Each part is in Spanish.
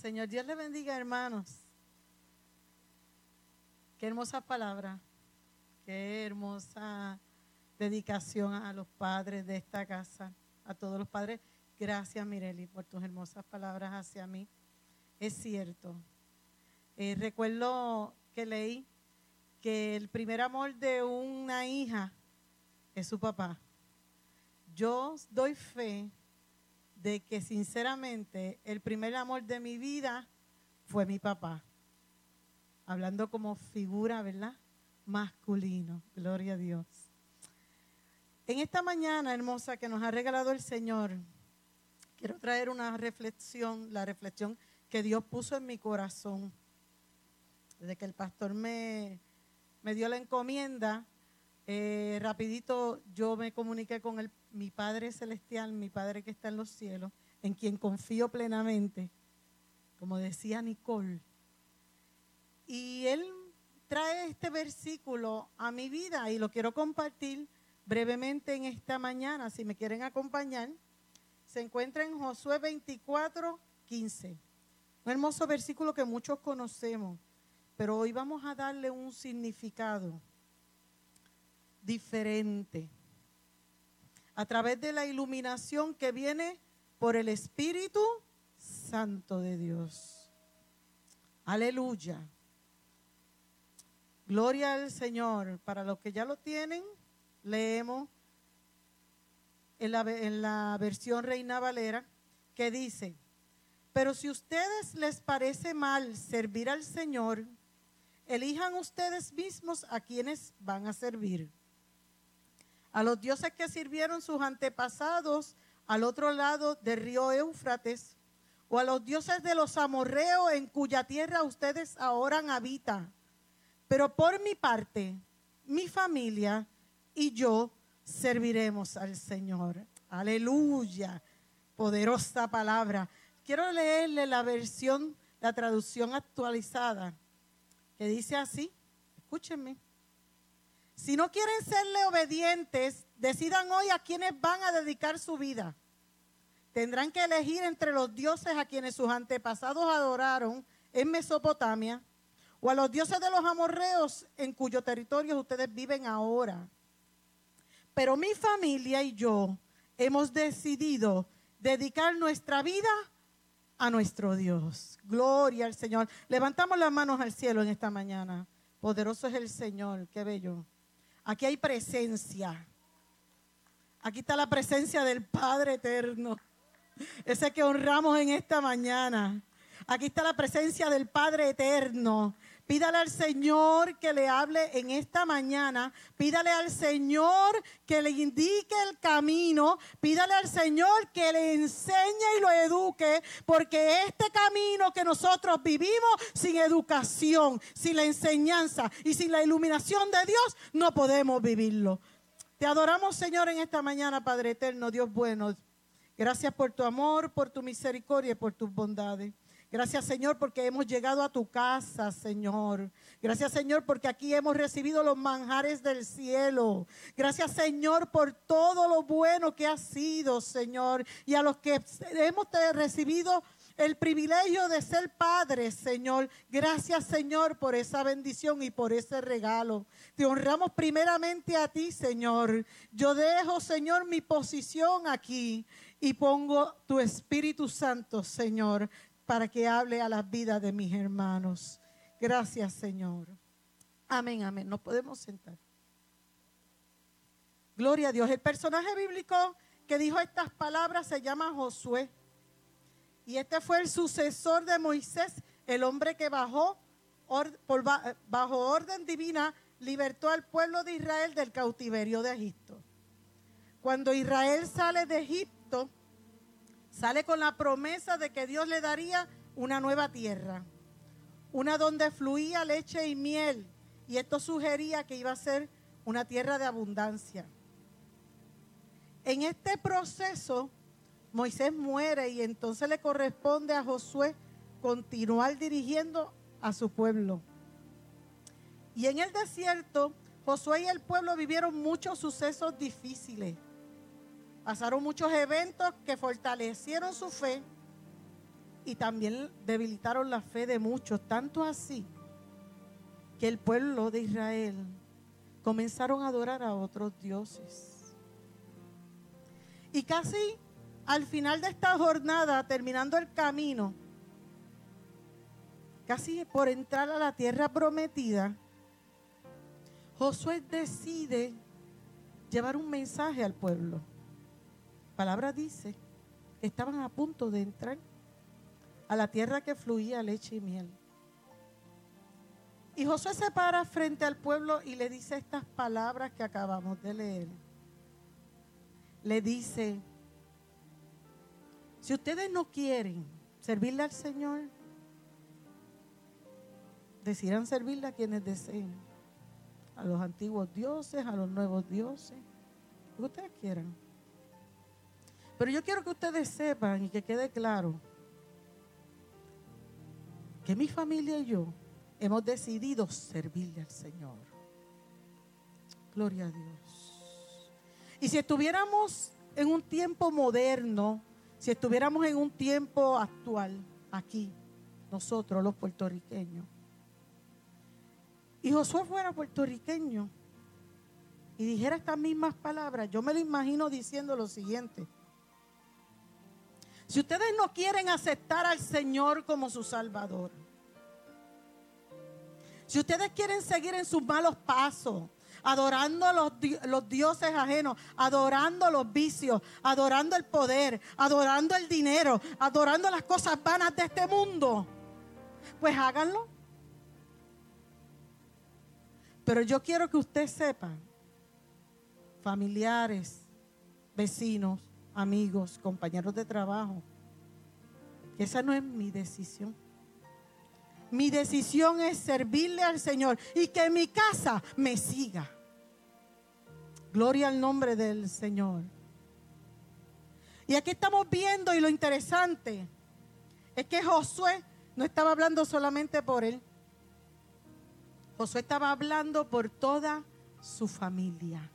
Señor. Dios le bendiga, hermanos. Qué hermosa palabra. Qué hermosa dedicación a los padres de esta casa, a todos los padres. Gracias, Mireli, por tus hermosas palabras hacia mí. Es cierto. Eh, recuerdo que leí que el primer amor de una hija es su papá. Yo doy fe de que sinceramente el primer amor de mi vida fue mi papá. Hablando como figura, ¿verdad? Masculino. Gloria a Dios. En esta mañana hermosa que nos ha regalado el Señor, quiero traer una reflexión, la reflexión que Dios puso en mi corazón. Desde que el pastor me, me dio la encomienda, eh, rapidito yo me comuniqué con el, mi Padre Celestial, mi Padre que está en los cielos, en quien confío plenamente, como decía Nicole. Y Él trae este versículo a mi vida y lo quiero compartir brevemente en esta mañana, si me quieren acompañar. Se encuentra en Josué 24, 15. Un hermoso versículo que muchos conocemos, pero hoy vamos a darle un significado diferente. A través de la iluminación que viene por el Espíritu Santo de Dios. Aleluya. Gloria al Señor. Para los que ya lo tienen, leemos en la, versión Reina Valera que dice, pero si ustedes les parece mal servir al Señor, elijan ustedes mismos a quienes van a servir a los dioses que sirvieron sus antepasados al otro lado del río Éufrates, o a los dioses de los amorreos en cuya tierra ustedes ahora habitan. Pero por mi parte, mi familia y yo serviremos al Señor. Aleluya. Poderosa palabra. Quiero leerle la versión, la traducción actualizada, que dice así. Escúchenme. Si no quieren serle obedientes, decidan hoy a quienes van a dedicar su vida. Tendrán que elegir entre los dioses a quienes sus antepasados adoraron en Mesopotamia o a los dioses de los amorreos en cuyo territorio ustedes viven ahora. Pero mi familia y yo hemos decidido dedicar nuestra vida a nuestro Dios. Gloria al Señor. Levantamos las manos al cielo en esta mañana. Poderoso es el Señor. Qué bello. Aquí hay presencia. Aquí está la presencia del Padre eterno. Ese que honramos en esta mañana. Aquí está la presencia del Padre eterno. Pídale al Señor que le hable en esta mañana. Pídale al Señor que le indique el camino. Pídale al Señor que le enseñe y lo eduque. Porque este camino que nosotros vivimos sin educación, sin la enseñanza y sin la iluminación de Dios, no podemos vivirlo. Te adoramos, Señor, en esta mañana, Padre eterno, Dios bueno. Gracias por tu amor, por tu misericordia y por tus bondades. Gracias Señor porque hemos llegado a tu casa, Señor. Gracias Señor porque aquí hemos recibido los manjares del cielo. Gracias Señor por todo lo bueno que ha sido, Señor. Y a los que hemos recibido el privilegio de ser padres, Señor. Gracias, Señor, por esa bendición y por ese regalo. Te honramos primeramente a ti, Señor. Yo dejo, Señor, mi posición aquí y pongo tu Espíritu Santo, Señor, para que hable a las vidas de mis hermanos. Gracias, Señor. Amén, amén. Nos podemos sentar. Gloria a Dios. El personaje bíblico que dijo estas palabras se llama Josué. Y este fue el sucesor de Moisés, el hombre que bajó por, bajo orden divina, libertó al pueblo de Israel del cautiverio de Egipto. Cuando Israel sale de Egipto, Sale con la promesa de que Dios le daría una nueva tierra, una donde fluía leche y miel. Y esto sugería que iba a ser una tierra de abundancia. En este proceso, Moisés muere y entonces le corresponde a Josué continuar dirigiendo a su pueblo. Y en el desierto, Josué y el pueblo vivieron muchos sucesos difíciles. Pasaron muchos eventos que fortalecieron su fe y también debilitaron la fe de muchos, tanto así que el pueblo de Israel comenzaron a adorar a otros dioses. Y casi al final de esta jornada, terminando el camino, casi por entrar a la tierra prometida, Josué decide llevar un mensaje al pueblo. Palabra dice que estaban a punto de entrar a la tierra que fluía leche y miel. Y Josué se para frente al pueblo y le dice estas palabras que acabamos de leer. Le dice, si ustedes no quieren servirle al Señor, decidan servirle a quienes deseen, a los antiguos dioses, a los nuevos dioses, lo que ustedes quieran. Pero yo quiero que ustedes sepan y que quede claro que mi familia y yo hemos decidido servirle al Señor. Gloria a Dios. Y si estuviéramos en un tiempo moderno, si estuviéramos en un tiempo actual, aquí, nosotros los puertorriqueños, y Josué fuera puertorriqueño y dijera estas mismas palabras, yo me lo imagino diciendo lo siguiente. Si ustedes no quieren aceptar al Señor como su Salvador, si ustedes quieren seguir en sus malos pasos, adorando a los, dioses ajenos, adorando los vicios, adorando el poder, adorando el dinero, adorando las cosas vanas de este mundo, pues háganlo. Pero yo quiero que usted sepa, familiares, vecinos, amigos, compañeros de trabajo, esa no es mi decisión. Mi decisión es servirle al Señor y que mi casa me siga. Gloria al nombre del Señor. Y aquí estamos viendo y lo interesante es que Josué no estaba hablando solamente por él. Josué estaba hablando por toda su familia.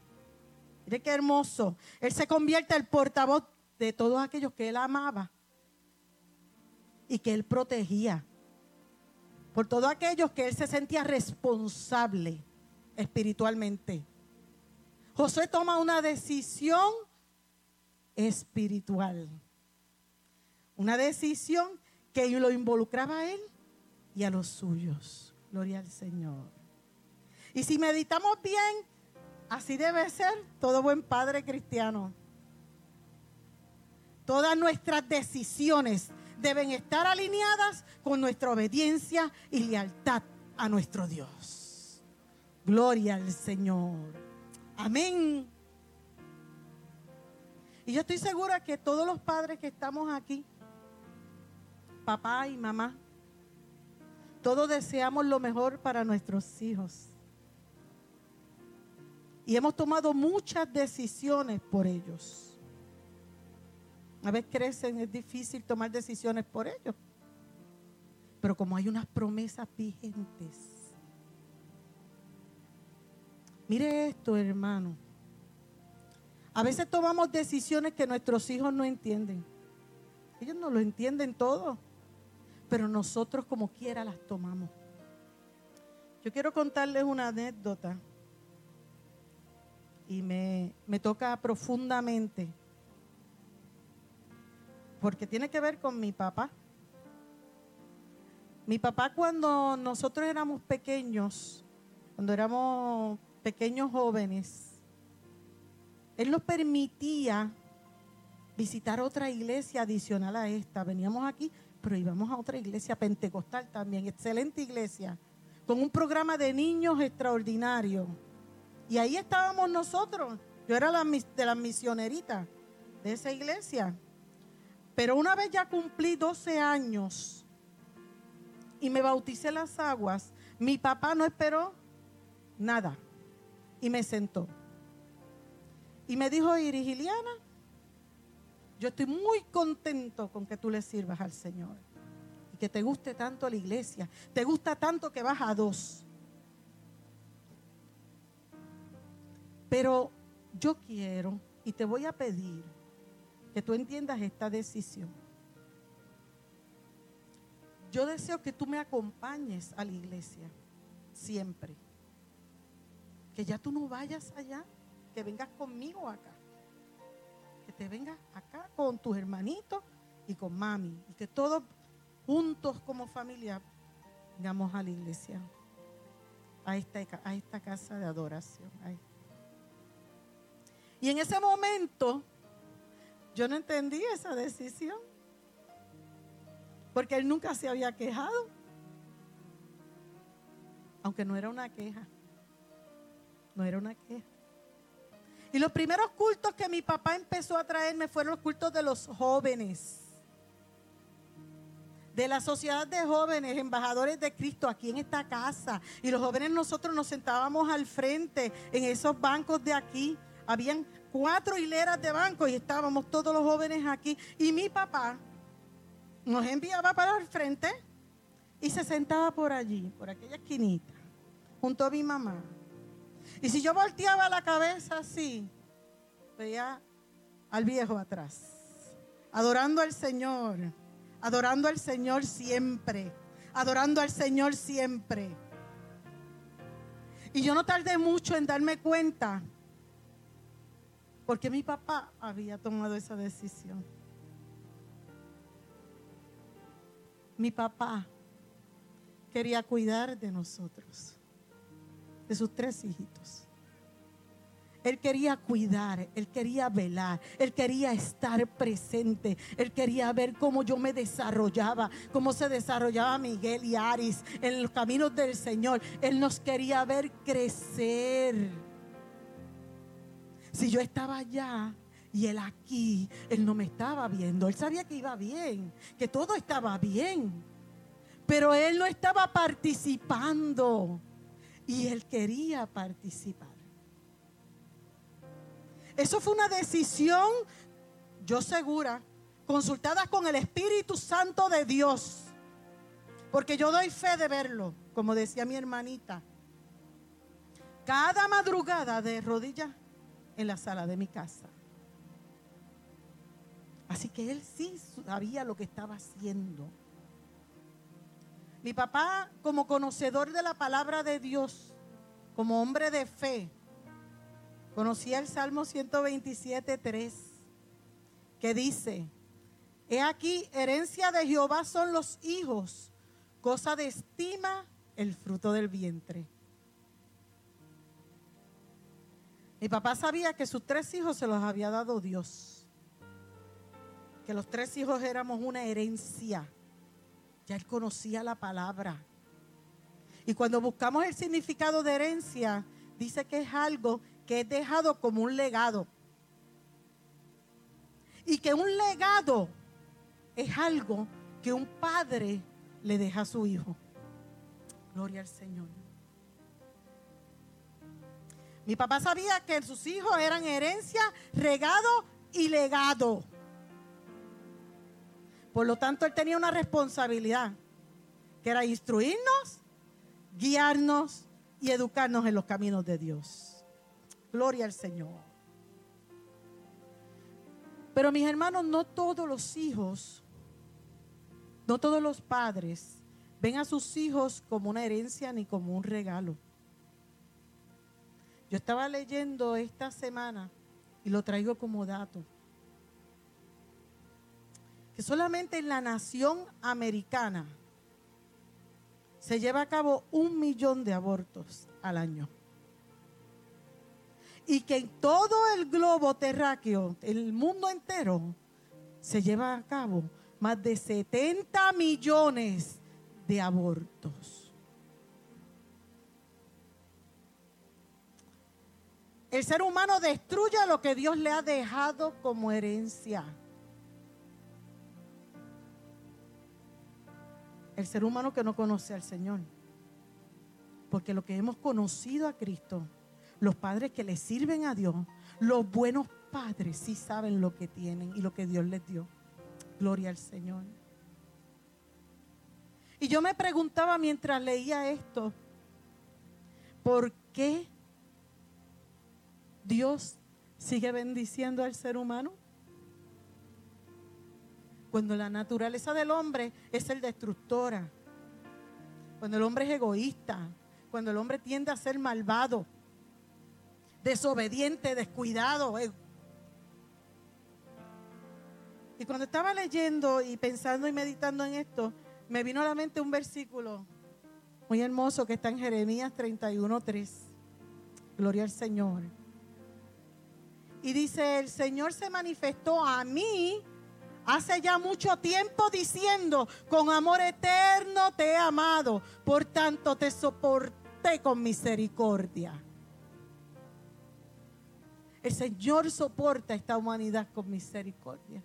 Mire qué hermoso. Él se convierte el portavoz de todos aquellos que él amaba y que él protegía por todos aquellos que él se sentía responsable espiritualmente. José toma una decisión espiritual. Una decisión que lo involucraba a él y a los suyos. Gloria al Señor. Y si meditamos bien, así debe ser todo buen padre cristiano. Todas nuestras decisiones deben estar alineadas con nuestra obediencia y lealtad a nuestro Dios. Gloria al Señor. Amén. Y yo estoy segura que todos los padres que estamos aquí, papá y mamá, todos deseamos lo mejor para nuestros hijos. Y hemos tomado muchas decisiones por ellos. A veces crecen, es difícil tomar decisiones por ellos. Pero como hay unas promesas vigentes. Mire esto, hermano. A veces tomamos decisiones que nuestros hijos no entienden. Ellos no lo entienden todo. Pero nosotros como quiera las tomamos. Yo quiero contarles una anécdota. Y me, me toca profundamente porque tiene que ver con mi papá. Mi papá cuando nosotros éramos pequeños, cuando éramos pequeños jóvenes, él nos permitía visitar otra iglesia adicional a esta. Veníamos aquí, pero íbamos a otra iglesia pentecostal también, excelente iglesia, con un programa de niños extraordinario. Y ahí estábamos nosotros. Yo era la, de las misioneritas de esa iglesia. Pero una vez ya cumplí 12 años y me bauticé las aguas, mi papá no esperó nada y me sentó. Y me dijo, Irigiliana, yo estoy muy contento con que tú le sirvas al Señor y que te guste tanto la iglesia, te gusta tanto que vas a dos. Pero yo quiero y te voy a pedir que tú entiendas esta decisión. yo deseo que tú me acompañes a la iglesia, siempre. Que ya tú no vayas allá, que vengas conmigo acá. Que te vengas acá con tus hermanitos y con mami. Y que todos juntos como familia vengamos a la iglesia, a esta, a esta casa de adoración. Y en ese momento yo no entendí esa decisión. Porque él nunca se había quejado. Aunque no era una queja. No era una queja. Y los primeros cultos que mi papá empezó a traerme fueron los cultos de los jóvenes. De la sociedad de jóvenes, embajadores de Cristo aquí en esta casa. Y los jóvenes nosotros nos sentábamos al frente en esos bancos de aquí. Habían cuatro hileras de bancos y estábamos todos los jóvenes aquí. Y mi papá nos enviaba para el frente y se sentaba por allí, por aquella esquinita, junto a mi mamá. Y si yo volteaba la cabeza así, veía al viejo atrás, adorando al Señor, adorando al Señor siempre, adorando al Señor siempre. Y yo no tardé mucho en darme cuenta, porque mi papá había tomado esa decisión. mi papá quería cuidar de nosotros, de sus tres hijitos. Él quería cuidar, él quería velar, él quería estar presente, él quería ver cómo yo me desarrollaba, cómo se desarrollaba Miguel y Aris en los caminos del Señor. Él nos quería ver crecer. Si yo estaba allá, y él aquí, él no me estaba viendo. Él sabía que iba bien, que todo estaba bien. Pero él no estaba participando. Y él quería participar. Eso fue una decisión, yo segura, consultada con el Espíritu Santo de Dios. Porque yo doy fe de verlo, como decía mi hermanita. Cada madrugada de rodillas en la sala de mi casa. Así que él sí sabía lo que estaba haciendo. Mi papá, como conocedor de la palabra de Dios, como hombre de fe, conocía el Salmo 127, 3, que dice, he aquí, herencia de Jehová son los hijos, cosa de estima el fruto del vientre. Mi papá sabía que sus tres hijos se los había dado Dios que los tres hijos éramos una herencia. Ya él conocía la palabra. Y cuando buscamos el significado de herencia, dice que es algo que es dejado como un legado. Y que un legado es algo que un padre le deja a su hijo. Gloria al Señor. Mi papá sabía que sus hijos eran herencia, regado y legado. Por lo tanto, él tenía una responsabilidad, que era instruirnos, guiarnos y educarnos en los caminos de Dios. Gloria al Señor. Pero mis hermanos, no todos los hijos, no todos los padres ven a sus hijos como una herencia ni como un regalo. Yo estaba leyendo esta semana y lo traigo como dato que solamente en la nación americana se lleva a cabo un millón de abortos al año. Y que en todo el globo terráqueo, el mundo entero, se lleva a cabo más de 70 millones de abortos. El ser humano destruye lo que Dios le ha dejado como herencia. el ser humano que no conoce al Señor. Porque lo que hemos conocido a Cristo, los padres que le sirven a Dios, los buenos padres sí saben lo que tienen y lo que Dios les dio. Gloria al Señor. Y yo me preguntaba mientras leía esto, ¿por qué Dios sigue bendiciendo al ser humano? Cuando la naturaleza del hombre es el destructora. Cuando el hombre es egoísta. Cuando el hombre tiende a ser malvado. Desobediente, descuidado. Eh. Y cuando estaba leyendo y pensando y meditando en esto, me vino a la mente un versículo muy hermoso que está en Jeremías 31.3. Gloria al Señor. Y dice, el Señor se manifestó a mí hace ya mucho tiempo diciendo, con amor eterno te he amado, por tanto te soporté con misericordia. El Señor soporta esta humanidad con misericordia.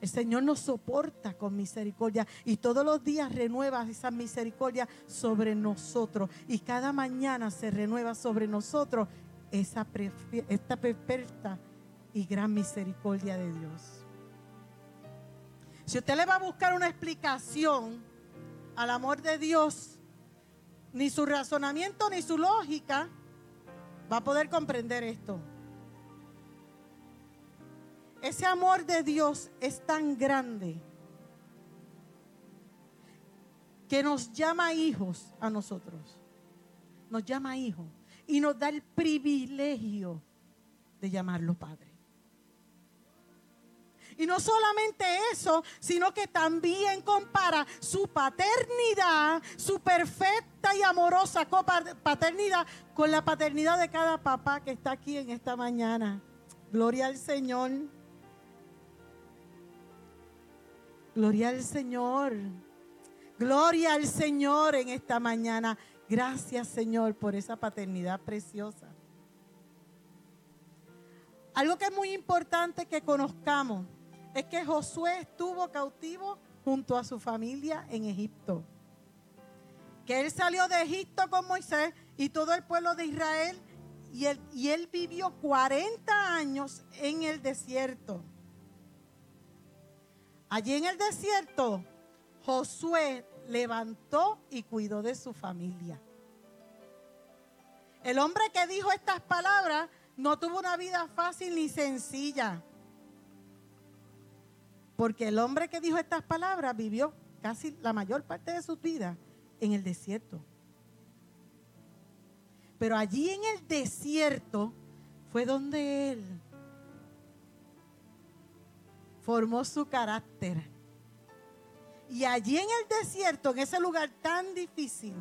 El Señor nos soporta con misericordia y todos los días renueva esa misericordia sobre nosotros. Y cada mañana se renueva sobre nosotros esa, esta perfecta y gran misericordia de Dios. Si usted le va a buscar una explicación al amor de Dios, ni su razonamiento ni su lógica va a poder comprender esto. Ese amor de Dios es tan grande que nos llama hijos a nosotros. Nos llama hijos y nos da el privilegio de llamarlo Padre. Y no solamente eso, sino que también compara su paternidad, su perfecta y amorosa paternidad con la paternidad de cada papá que está aquí en esta mañana. Gloria al Señor. Gloria al Señor. Gloria al Señor en esta mañana. Gracias Señor por esa paternidad preciosa. Algo que es muy importante que conozcamos es que Josué estuvo cautivo junto a su familia en Egipto. Que él salió de Egipto con Moisés y todo el pueblo de Israel y él, y él vivió 40 años en el desierto. Allí en el desierto, Josué levantó y cuidó de su familia. El hombre que dijo estas palabras no tuvo una vida fácil ni sencilla. Porque el hombre que dijo estas palabras vivió casi la mayor parte de su vida en el desierto. Pero allí en el desierto fue donde él formó su carácter. Y allí en el desierto, en ese lugar tan difícil,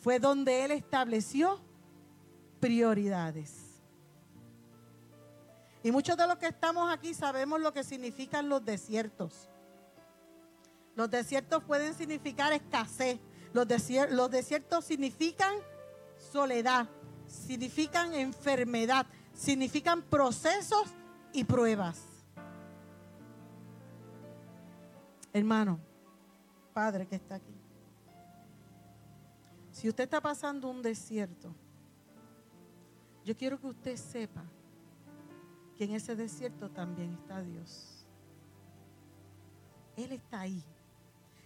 fue donde él estableció prioridades. Y muchos de los que estamos aquí sabemos lo que significan los desiertos. Los desiertos pueden significar escasez. Los, los desiertos significan soledad, significan enfermedad, significan procesos y pruebas. Hermano, Padre que está aquí. Si usted está pasando un desierto, yo quiero que usted sepa que en ese desierto también está Dios. Él está ahí.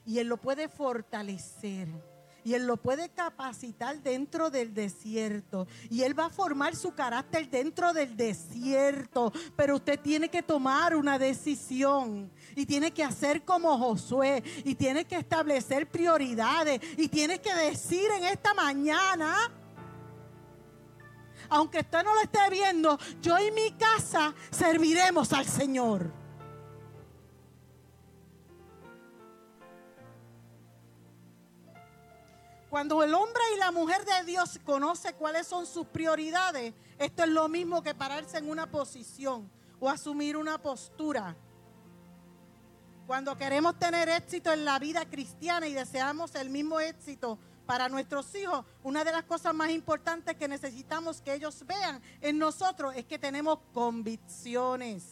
Y Él lo puede fortalecer y Él lo puede capacitar dentro del desierto. Y Él va a formar su carácter dentro del desierto. Pero usted tiene que tomar una decisión. Y tiene que hacer como Josué. Y tiene que establecer prioridades. Y tiene que decir en esta mañana aunque usted no lo esté viendo, yo y mi casa serviremos al Señor. Cuando el hombre y la mujer de Dios conoce cuáles son sus prioridades, esto es lo mismo que pararse en una posición o asumir una postura. Cuando queremos tener éxito en la vida cristiana y deseamos el mismo éxito para nuestros hijos, una de las cosas más importantes que necesitamos que ellos vean en nosotros es que tenemos convicciones.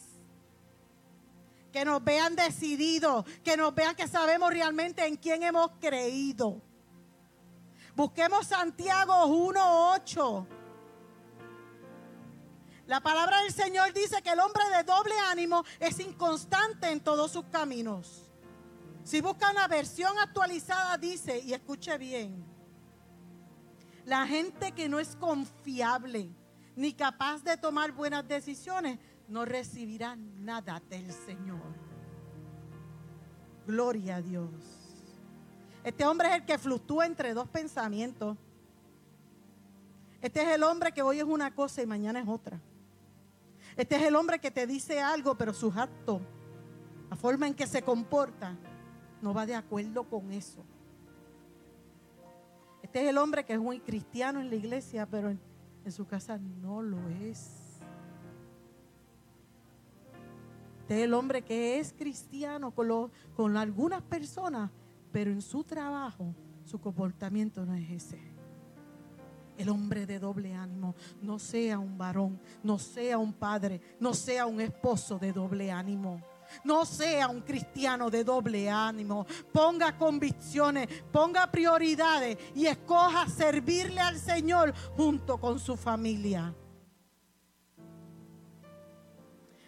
Que nos vean decididos, que nos vean que sabemos realmente en quién hemos creído. Busquemos Santiago 1.8. La palabra del Señor dice que el hombre de doble ánimo es inconstante en todos sus caminos. Si busca una versión actualizada, dice, y escuche bien, la gente que no es confiable, ni capaz de tomar buenas decisiones, no recibirá nada del Señor. Gloria a Dios. Este hombre es el que fluctúa entre dos pensamientos. Este es el hombre que hoy es una cosa y mañana es otra. Este es el hombre que te dice algo, pero sus actos, la forma en que se comporta, no va de acuerdo con eso. Este es el hombre que es muy cristiano en la iglesia, pero en, su casa no lo es. Este es el hombre que es cristiano con, con algunas personas, pero en su trabajo su comportamiento no es ese. El hombre de doble ánimo no sea un varón, no sea un padre, no sea un esposo de doble ánimo. No sea un cristiano de doble ánimo. Ponga convicciones, ponga prioridades y escoja servirle al Señor junto con su familia.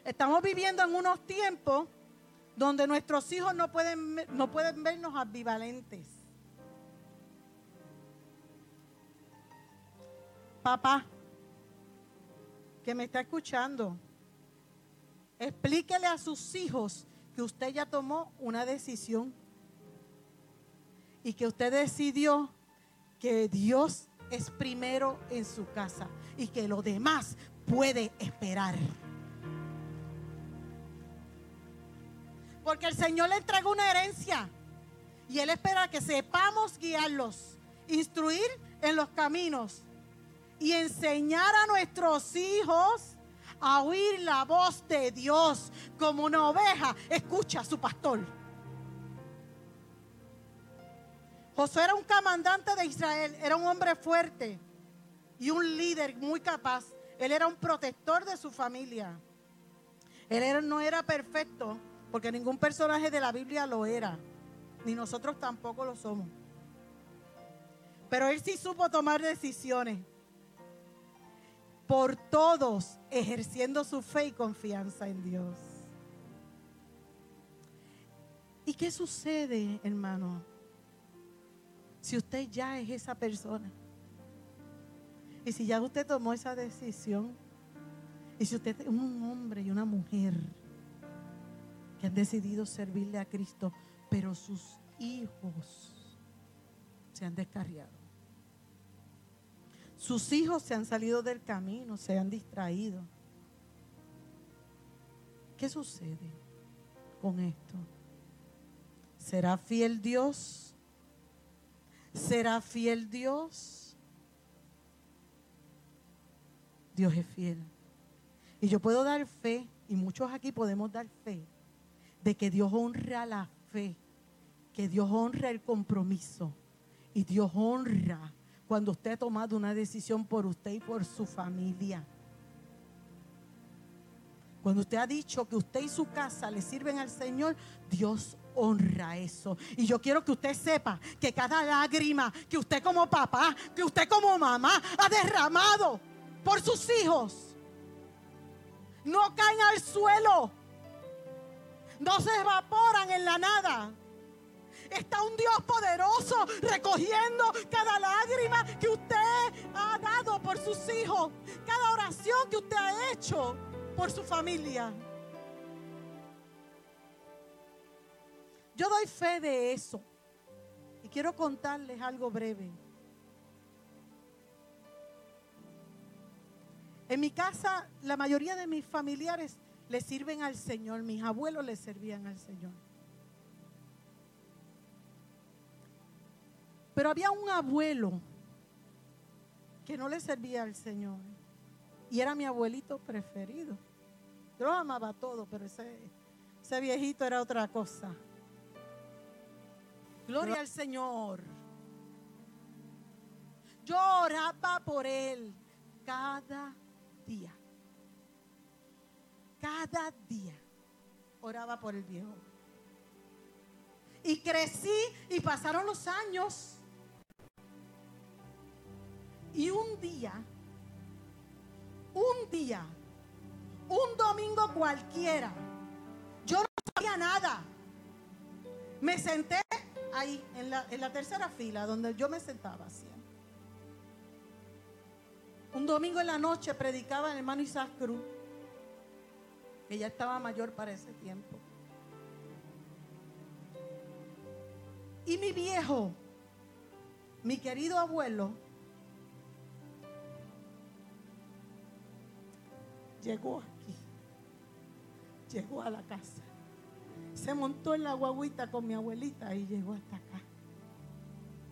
Estamos viviendo en unos tiempos donde nuestros hijos no pueden, no pueden vernos ambivalentes. Papá, que me está escuchando, Explíquele a sus hijos que usted ya tomó una decisión y que usted decidió que Dios es primero en su casa y que lo demás puede esperar. Porque el Señor le entregó una herencia y Él espera que sepamos guiarlos, instruir en los caminos y enseñar a nuestros hijos a oír la voz de Dios como una oveja escucha a su pastor. Josué era un comandante de Israel, era un hombre fuerte y un líder muy capaz. Él era un protector de su familia. Él no era perfecto, porque ningún personaje de la Biblia lo era, ni nosotros tampoco lo somos. Pero él sí supo tomar decisiones por todos, ejerciendo su fe y confianza en Dios. ¿Y qué sucede, hermano? Si usted ya es esa persona. Y si ya usted tomó esa decisión. Y si usted es un hombre y una mujer que han decidido servirle a Cristo, pero sus hijos se han descarriado. Sus hijos se han salido del camino, se han distraído. ¿Qué sucede con esto? ¿Será fiel Dios? ¿Será fiel Dios? Dios es fiel. Y yo puedo dar fe, y muchos aquí podemos dar fe, de que Dios honra la fe, que Dios honra el compromiso y Dios honra cuando usted ha tomado una decisión por usted y por su familia. Cuando usted ha dicho que usted y su casa le sirven al Señor, Dios honra eso. Y yo quiero que usted sepa que cada lágrima que usted como papá, que usted como mamá ha derramado por sus hijos, no caen al suelo, no se evaporan en la nada está un Dios poderoso recogiendo cada lágrima que usted ha dado por sus hijos, cada oración que usted ha hecho por su familia. Yo doy fe de eso. Y quiero contarles algo breve. En mi casa, la mayoría de mis familiares le sirven al Señor. Mis abuelos le servían al Señor. Pero había un abuelo que no le servía al Señor. Y era mi abuelito preferido. Yo lo amaba todo, pero ese, ese viejito era otra cosa. Gloria al Señor. Yo oraba por él cada día. Cada día oraba por el viejo. Y crecí y pasaron los años. Y un día, un día, un domingo cualquiera, yo no sabía nada. Me senté ahí, en la, tercera fila, donde yo me sentaba siempre. Un domingo en la noche predicaba el hermano Isaac Cruz, que ya estaba mayor para ese tiempo. Y mi viejo, mi querido abuelo, llegó aquí, llegó a la casa, se montó en la guaguita con mi abuelita y llegó hasta acá,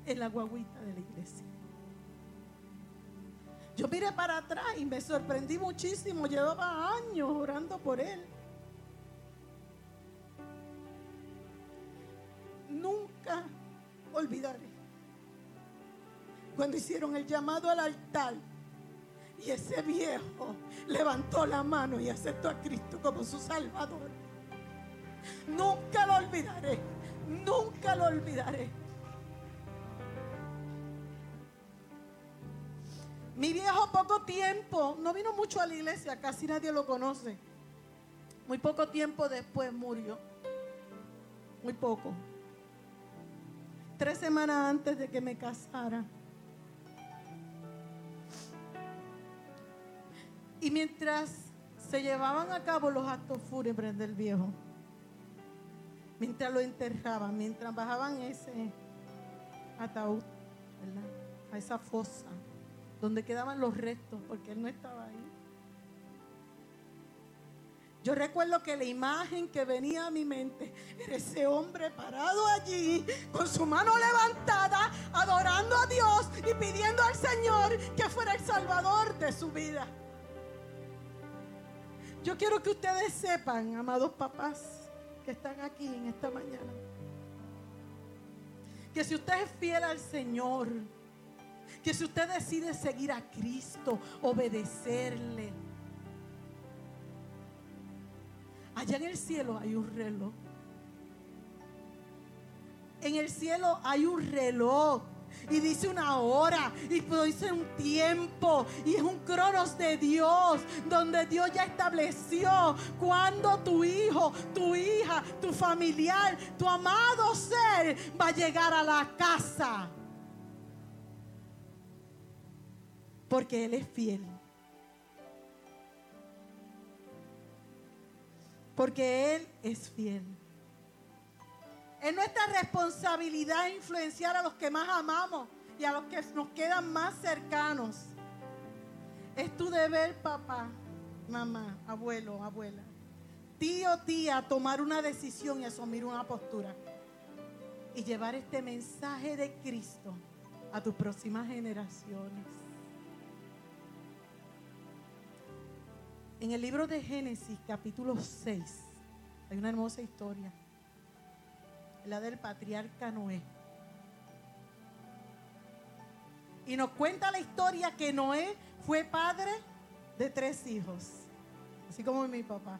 en la guaguita de la iglesia. Yo miré para atrás y me sorprendí muchísimo. Llevaba años orando por él. Nunca olvidaré cuando hicieron el llamado al altar y ese viejo levantó la mano y aceptó a Cristo como su Salvador. Nunca lo olvidaré, nunca lo olvidaré. Mi viejo poco tiempo, no vino mucho a la iglesia, casi nadie lo conoce. Muy poco tiempo después murió. Muy poco. Tres semanas antes de que me casara. Y mientras se llevaban a cabo los actos fúnebres del viejo, mientras lo enterraban, mientras bajaban ese ataúd, A esa fosa donde quedaban los restos, porque él no estaba ahí. Yo recuerdo que la imagen que venía a mi mente era ese hombre parado allí, con su mano levantada, adorando a Dios y pidiendo al Señor que fuera el salvador de su vida. Yo quiero que ustedes sepan, amados papás que están aquí en esta mañana, que si usted es fiel al Señor, que si usted decide seguir a Cristo, obedecerle, allá en el cielo hay un reloj. En el cielo hay un reloj y dice una hora y dice un tiempo y es un cronos de Dios donde Dios ya estableció cuando tu hijo, tu hija, tu familiar, tu amado ser va a llegar a la casa. Porque Él es fiel. Porque Él es fiel. Es nuestra responsabilidad influenciar a los que más amamos y a los que nos quedan más cercanos. Es tu deber, papá, mamá, abuelo, abuela, tío, tía, tomar una decisión y asumir una postura. Y llevar este mensaje de Cristo a tus próximas generaciones. En el libro de Génesis, capítulo 6, hay una hermosa historia. La del patriarca Noé. Y nos cuenta la historia que Noé fue padre de tres hijos, así como mi papá.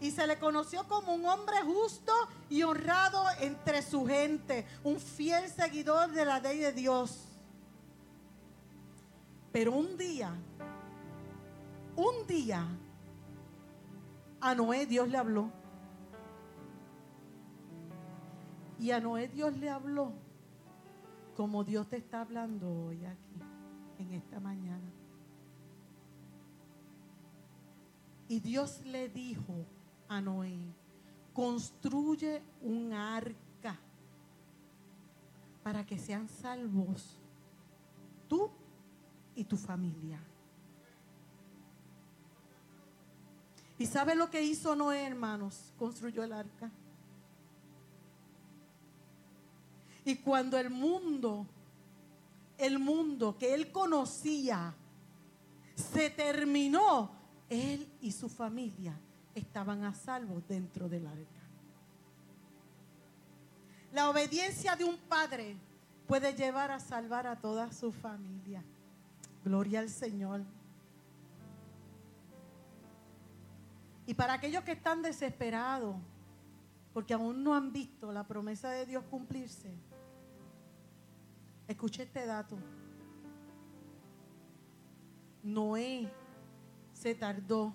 Y se le conoció como un hombre justo y honrado entre su gente, un fiel seguidor de la ley de Dios. Pero un día, un día, a Noé Dios le habló. Y a Noé Dios le habló como Dios te está hablando hoy aquí, en esta mañana. Y Dios le dijo a Noé, construye un arca para que sean salvos tú y tu familia. ¿Y sabe lo que hizo Noé, hermanos? Construyó el arca. Y cuando el mundo, el mundo que él conocía, se terminó, él y su familia estaban a salvo dentro del arca. La obediencia de un padre puede llevar a salvar a toda su familia. Gloria al Señor. Y para aquellos que están desesperados, porque aún no han visto la promesa de Dios cumplirse, escuche este dato. Noé se tardó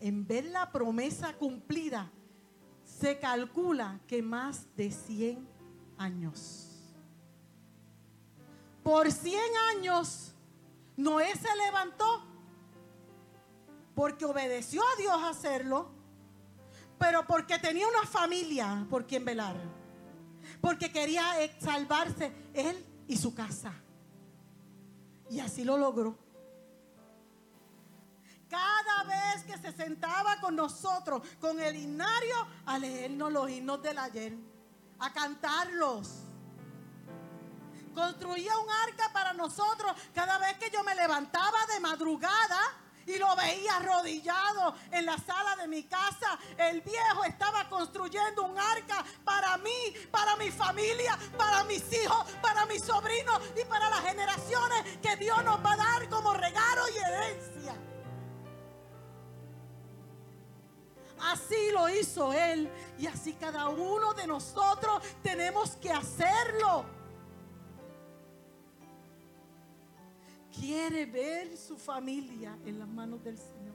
en ver la promesa cumplida. Se calcula que más de 100 años. Por 100 años, Noé se levantó porque obedeció a Dios hacerlo, pero porque tenía una familia por quien velar, porque quería salvarse él y su casa. Y así lo logró. Cada vez que se sentaba con nosotros, con el himnario, a leernos los himnos del ayer, a cantarlos. Construía un arca para nosotros cada vez que yo me levantaba de madrugada y lo veía arrodillado en la sala de mi casa. El viejo estaba construyendo un arca para mí, para mi familia, para mis hijos, para mis sobrinos y para las generaciones que Dios nos va a dar como regalo y herencia. Así lo hizo Él y así cada uno de nosotros tenemos que hacerlo. Quiere ver su familia en las manos del Señor.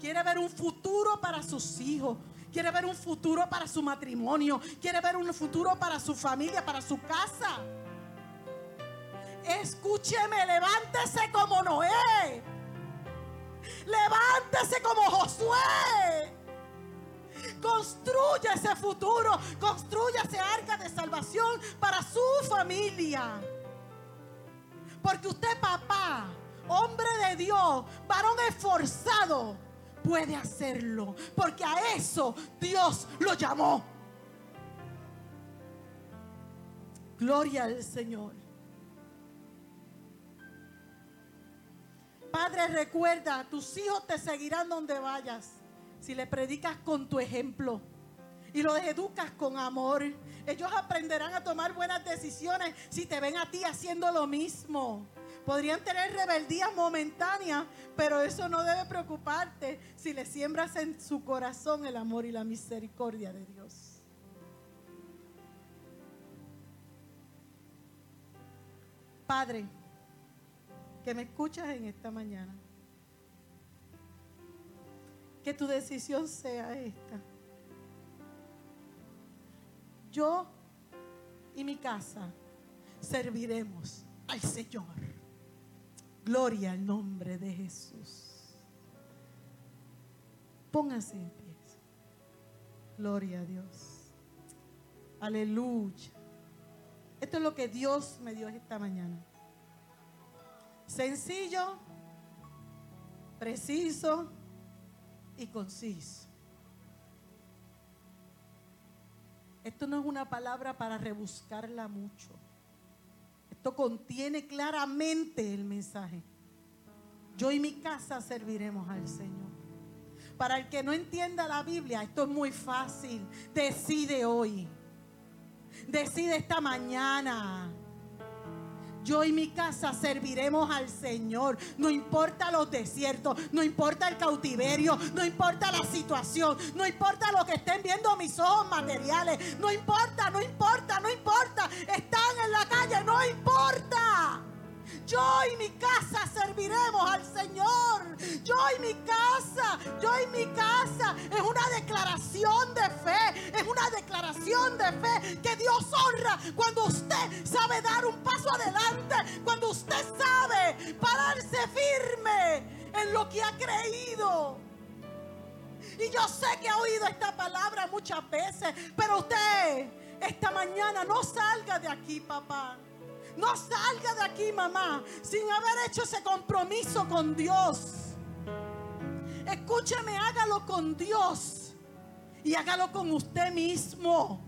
Quiere ver un futuro para sus hijos. Quiere ver un futuro para su matrimonio. Quiere ver un futuro para su familia, para su casa. Escúcheme, levántese como Noé. Levántese como Josué. Construya ese futuro. Construya ese arca de salvación para su familia. Porque usted, papá, hombre de Dios, varón esforzado, puede hacerlo. Porque a eso Dios lo llamó. Gloria al Señor. Padre, recuerda, tus hijos te seguirán donde vayas. Si le predicas con tu ejemplo y los educas con amor. Ellos aprenderán a tomar buenas decisiones si te ven a ti haciendo lo mismo. Podrían tener rebeldía momentánea, pero eso no debe preocuparte si le siembras en su corazón el amor y la misericordia de Dios. Padre, que me escuchas en esta mañana, que tu decisión sea esta yo y mi casa serviremos al Señor. Gloria al nombre de Jesús. Pónganse en pie. Gloria a Dios. Aleluya. Esto es lo que Dios me dio esta mañana. Sencillo, preciso y conciso. Esto no es una palabra para rebuscarla mucho. Esto contiene claramente el mensaje. Yo y mi casa serviremos al Señor. Para el que no entienda la Biblia, esto es muy fácil. Decide hoy. Decide esta mañana yo y mi casa serviremos al Señor. No importa los desiertos, no importa el cautiverio, no importa la situación, no importa lo que estén viendo mis ojos materiales, no importa, no importa, no importa. Están en la calle, no importa. Yo y mi casa serviremos al Señor. Yo y mi casa, yo y mi casa. Es una declaración de fe. Es una declaración de fe que Dios honra cuando usted sabe dar un paso adelante. Cuando usted sabe pararse firme en lo que ha creído. Y yo sé que ha oído esta palabra muchas veces, pero usted esta mañana no salga de aquí, papá. No salga de aquí, mamá, sin haber hecho ese compromiso con Dios. Escúcheme, hágalo con Dios y hágalo con usted mismo.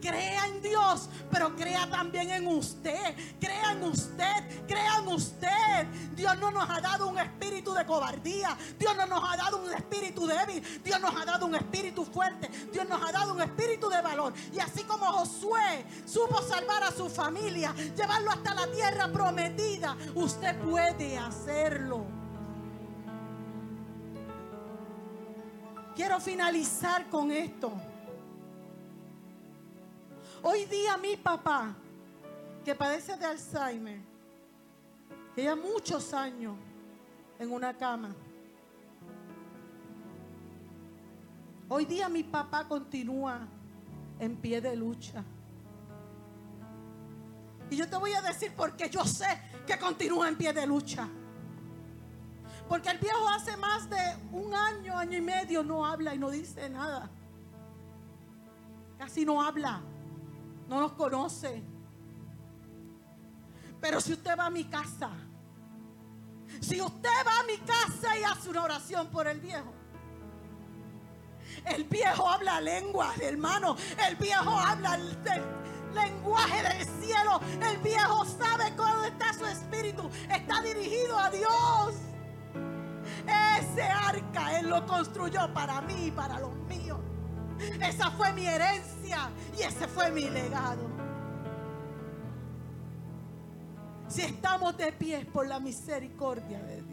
Crea en Dios, pero crea también en usted. Crea en usted, crea en usted. Dios no nos ha dado un espíritu de cobardía. Dios no nos ha dado un espíritu débil. Dios nos ha dado un espíritu fuerte. Dios nos ha dado un espíritu de valor. Y así como Josué supo salvar a su familia, llevarlo hasta la tierra prometida, usted puede hacerlo. Quiero finalizar con esto. Hoy día mi papá, que padece de Alzheimer, que lleva muchos años en una cama. Hoy día mi papá continúa en pie de lucha. Y yo te voy a decir porque yo sé que continúa en pie de lucha. Porque el viejo hace más de un año, año y medio no habla y no dice nada. Casi no habla. No nos conoce. Pero si usted va a mi casa, si usted va a mi casa y hace una oración por el viejo, el viejo habla lengua, hermano. El viejo habla el, lenguaje del cielo. El viejo sabe cómo está su espíritu. Está dirigido a Dios. Ese arca Él lo construyó para mí y para los míos. Esa fue mi herencia y ese fue mi legado. Si estamos de pies por la misericordia de Dios.